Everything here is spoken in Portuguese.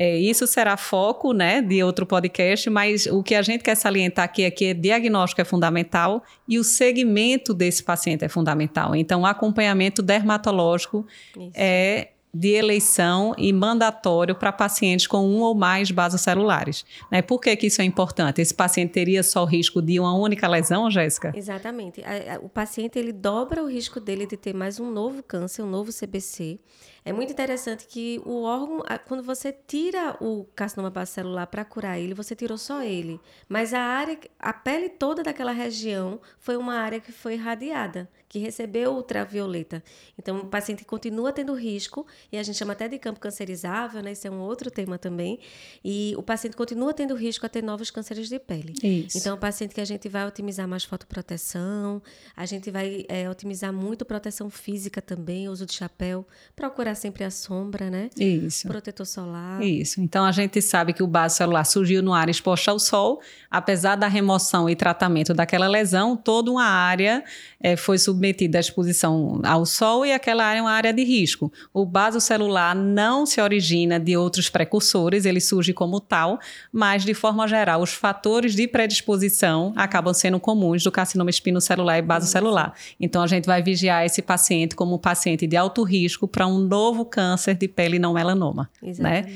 É, isso será foco né, de outro podcast, mas o que a gente quer salientar aqui é que diagnóstico é fundamental e o segmento desse paciente é fundamental. Então, o acompanhamento dermatológico isso. é de eleição e mandatório para pacientes com um ou mais vasos celulares. Né? Por que, que isso é importante? Esse paciente teria só o risco de uma única lesão, Jéssica? Exatamente. O paciente ele dobra o risco dele de ter mais um novo câncer, um novo CBC. É muito interessante que o órgão, quando você tira o carcinoma celular para curar ele, você tirou só ele. Mas a área, a pele toda daquela região foi uma área que foi irradiada, que recebeu ultravioleta. Então, o paciente continua tendo risco, e a gente chama até de campo cancerizável, né? Isso é um outro tema também. E o paciente continua tendo risco a ter novos cânceres de pele. Isso. Então, é um paciente que a gente vai otimizar mais fotoproteção, a gente vai é, otimizar muito proteção física também, uso de chapéu, procurar sempre a sombra, né? Isso. Protetor solar. Isso. Então a gente sabe que o base celular surgiu no área exposta ao sol, apesar da remoção e tratamento daquela lesão, toda uma área é, foi submetida à exposição ao sol e aquela área é uma área de risco. O base celular não se origina de outros precursores, ele surge como tal, mas de forma geral, os fatores de predisposição acabam sendo comuns do carcinoma espinocelular e basocelular. Então a gente vai vigiar esse paciente como um paciente de alto risco para um novo novo câncer de pele não melanoma, né? Exatamente. né?